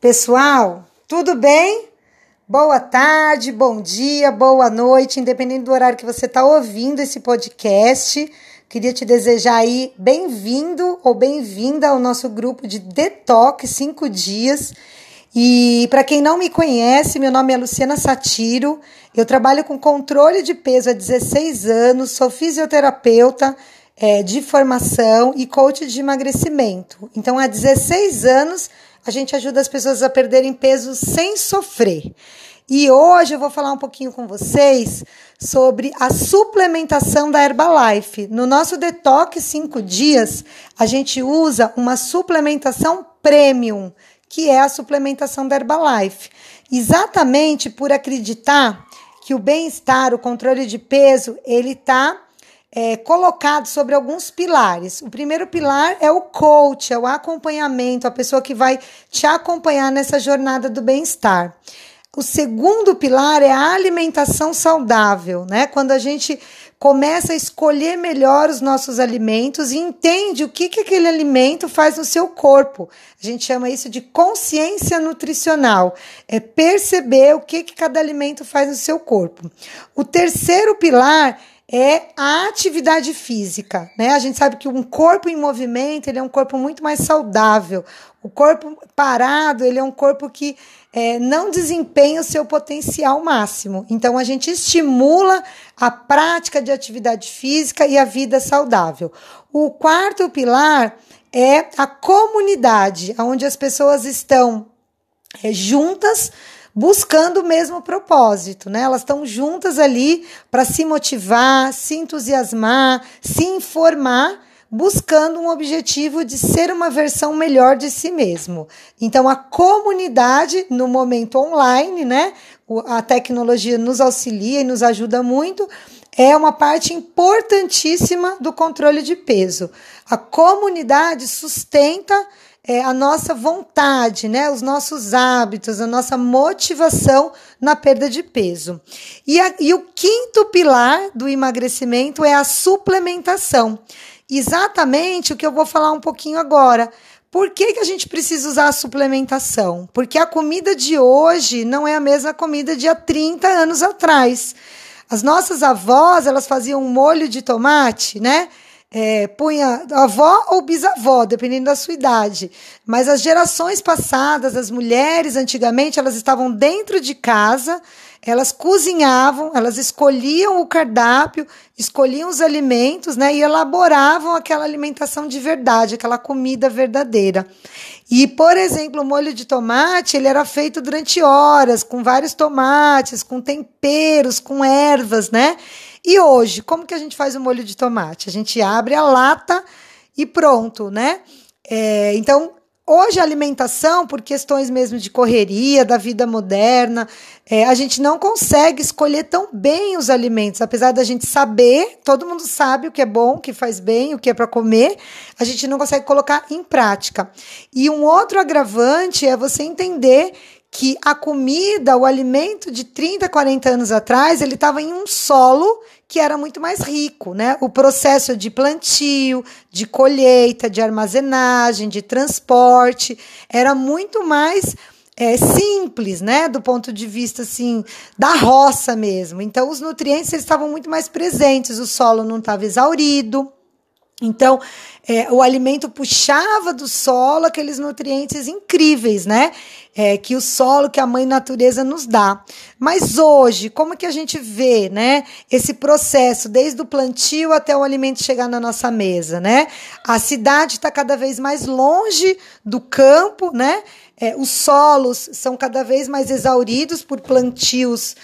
Pessoal, tudo bem? Boa tarde, bom dia, boa noite, independente do horário que você está ouvindo esse podcast. Queria te desejar aí bem-vindo ou bem-vinda ao nosso grupo de Detox 5 dias. E para quem não me conhece, meu nome é Luciana Satiro. Eu trabalho com controle de peso há 16 anos, sou fisioterapeuta é, de formação e coach de emagrecimento. Então, há 16 anos a gente ajuda as pessoas a perderem peso sem sofrer. E hoje eu vou falar um pouquinho com vocês sobre a suplementação da Herbalife. No nosso Detox 5 dias, a gente usa uma suplementação premium, que é a suplementação da Herbalife. Exatamente por acreditar que o bem-estar, o controle de peso, ele está é, colocado sobre alguns pilares. O primeiro pilar é o coach, é o acompanhamento, a pessoa que vai te acompanhar nessa jornada do bem-estar. O segundo pilar é a alimentação saudável, né? Quando a gente começa a escolher melhor os nossos alimentos e entende o que, que aquele alimento faz no seu corpo. A gente chama isso de consciência nutricional. É perceber o que, que cada alimento faz no seu corpo. O terceiro pilar é a atividade física, né? A gente sabe que um corpo em movimento ele é um corpo muito mais saudável. O corpo parado ele é um corpo que é, não desempenha o seu potencial máximo. Então a gente estimula a prática de atividade física e a vida saudável. O quarto pilar é a comunidade, onde as pessoas estão é, juntas buscando o mesmo propósito, né? Elas estão juntas ali para se motivar, se entusiasmar, se informar, buscando um objetivo de ser uma versão melhor de si mesmo. Então a comunidade no momento online, né? A tecnologia nos auxilia e nos ajuda muito é uma parte importantíssima do controle de peso. A comunidade sustenta é, a nossa vontade, né, os nossos hábitos, a nossa motivação na perda de peso. E, a, e o quinto pilar do emagrecimento é a suplementação. Exatamente o que eu vou falar um pouquinho agora. Por que, que a gente precisa usar a suplementação? Porque a comida de hoje não é a mesma comida de há 30 anos atrás. As nossas avós, elas faziam um molho de tomate, né? É, punha avó ou bisavó, dependendo da sua idade. Mas as gerações passadas, as mulheres antigamente, elas estavam dentro de casa, elas cozinhavam, elas escolhiam o cardápio, escolhiam os alimentos, né, e elaboravam aquela alimentação de verdade, aquela comida verdadeira. E, por exemplo, o molho de tomate, ele era feito durante horas, com vários tomates, com temperos, com ervas, né? E hoje, como que a gente faz o molho de tomate? A gente abre a lata e pronto, né? É, então, hoje a alimentação, por questões mesmo de correria, da vida moderna, é, a gente não consegue escolher tão bem os alimentos, apesar da gente saber, todo mundo sabe o que é bom, o que faz bem, o que é para comer, a gente não consegue colocar em prática. E um outro agravante é você entender que a comida, o alimento de 30, 40 anos atrás, ele estava em um solo que era muito mais rico, né? O processo de plantio, de colheita, de armazenagem, de transporte, era muito mais é, simples, né? Do ponto de vista, assim, da roça mesmo. Então, os nutrientes estavam muito mais presentes, o solo não estava exaurido, então, é, o alimento puxava do solo aqueles nutrientes incríveis, né? É, que o solo, que a mãe natureza nos dá. Mas hoje, como que a gente vê, né? Esse processo, desde o plantio até o alimento chegar na nossa mesa, né? A cidade está cada vez mais longe do campo, né? É, os solos são cada vez mais exauridos por plantios.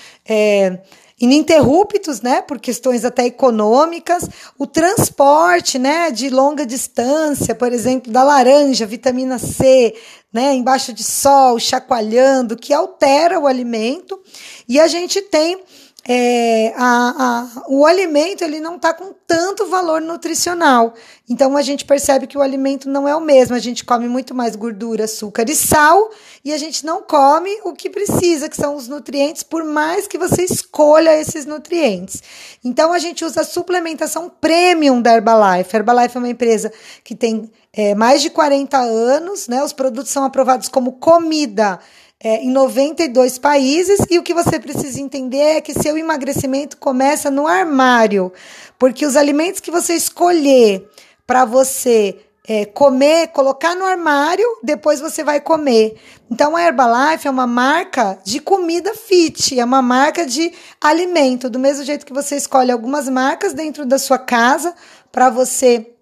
Ininterruptos, né, por questões até econômicas, o transporte, né, de longa distância, por exemplo, da laranja, vitamina C, né, embaixo de sol, chacoalhando, que altera o alimento, e a gente tem é, a, a, o alimento ele não está com tanto valor nutricional. Então a gente percebe que o alimento não é o mesmo. A gente come muito mais gordura, açúcar e sal e a gente não come o que precisa, que são os nutrientes, por mais que você escolha esses nutrientes. Então a gente usa a suplementação premium da Herbalife. A Herbalife é uma empresa que tem é, mais de 40 anos, né? Os produtos são aprovados como comida é, em 92 países e o que você precisa entender é que seu emagrecimento começa no armário, porque os alimentos que você escolher para você é, comer, colocar no armário, depois você vai comer. Então a Herbalife é uma marca de comida fit, é uma marca de alimento, do mesmo jeito que você escolhe algumas marcas dentro da sua casa para você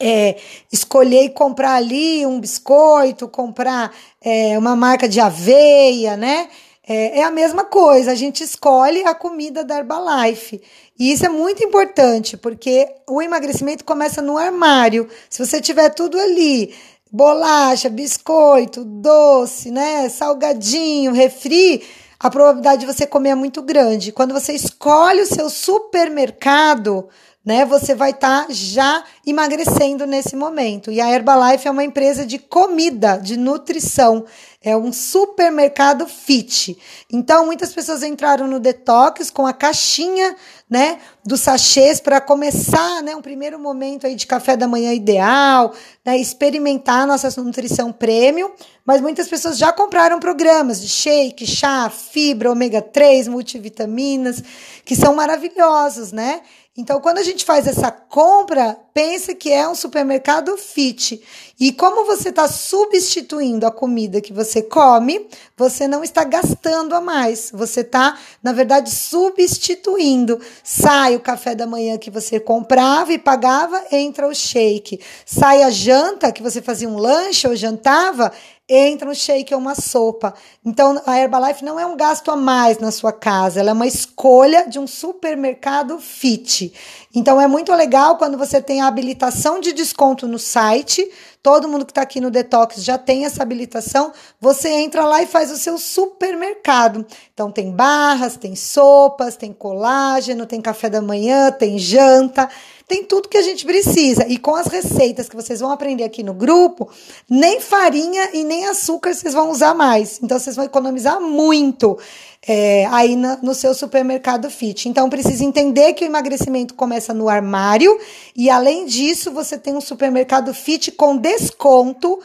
é, escolher e comprar ali um biscoito, comprar é, uma marca de aveia, né? É, é, a mesma coisa, a gente escolhe a comida da Herbalife. E isso é muito importante, porque o emagrecimento começa no armário. Se você tiver tudo ali, bolacha, biscoito, doce, né, salgadinho, refri, a probabilidade de você comer é muito grande. Quando você escolhe o seu supermercado, né? Você vai estar tá já emagrecendo nesse momento. E a Herbalife é uma empresa de comida, de nutrição. É um supermercado fit. Então, muitas pessoas entraram no detox com a caixinha, né, dos sachês para começar, né, um primeiro momento aí de café da manhã ideal, né, experimentar nossa nutrição premium, mas muitas pessoas já compraram programas de shake, chá, fibra, ômega 3, multivitaminas, que são maravilhosos, né? Então, quando a gente faz essa compra, pense que é um supermercado fit. E como você está substituindo a comida que você come, você não está gastando a mais. Você está, na verdade, substituindo. Sai o café da manhã que você comprava e pagava, entra o shake. Sai a janta que você fazia um lanche ou jantava, entra um shake ou uma sopa. Então, a Herbalife não é um gasto a mais na sua casa, ela é uma escolha de um supermercado fit. Então, é muito legal quando você tem a habilitação de desconto no site. Todo mundo que está aqui no Detox já tem essa habilitação. Você entra lá e faz o seu supermercado. Então, tem barras, tem sopas, tem colágeno, tem café da manhã, tem janta tem tudo que a gente precisa. E com as receitas que vocês vão aprender aqui no grupo, nem farinha e nem açúcar vocês vão usar mais. Então, vocês vão economizar muito é, aí na, no seu supermercado fit. Então, precisa entender que o emagrecimento começa no armário e, além disso, você tem um supermercado fit com desconto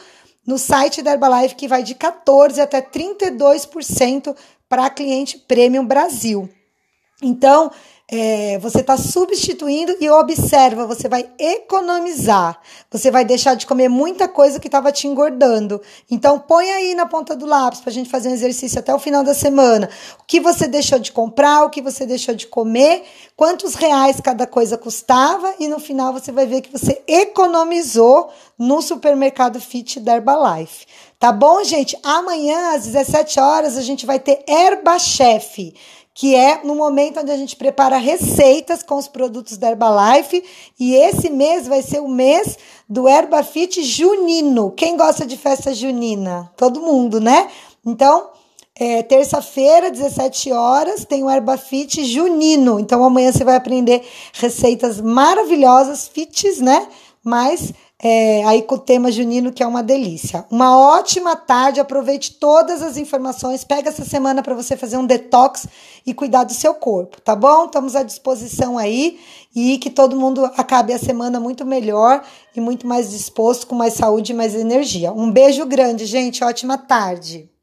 no site da Herbalife que vai de 14% até 32% para cliente Premium Brasil. Então, é, você está substituindo e observa, você vai economizar. Você vai deixar de comer muita coisa que estava te engordando. Então, põe aí na ponta do lápis para a gente fazer um exercício até o final da semana. O que você deixou de comprar, o que você deixou de comer, quantos reais cada coisa custava e no final você vai ver que você economizou no supermercado Fit da Herbalife. Tá bom, gente? Amanhã às 17 horas a gente vai ter Herba Chef que é no momento onde a gente prepara receitas com os produtos da Herbalife. E esse mês vai ser o mês do Herbafit junino. Quem gosta de festa junina? Todo mundo, né? Então, é, terça-feira, 17 horas, tem o Herbafit junino. Então, amanhã você vai aprender receitas maravilhosas, fits, né? Mas é, aí com o tema junino, que é uma delícia. Uma ótima tarde, aproveite todas as informações, pega essa semana para você fazer um detox e cuidar do seu corpo, tá bom? Estamos à disposição aí e que todo mundo acabe a semana muito melhor e muito mais disposto, com mais saúde e mais energia. Um beijo grande, gente, ótima tarde.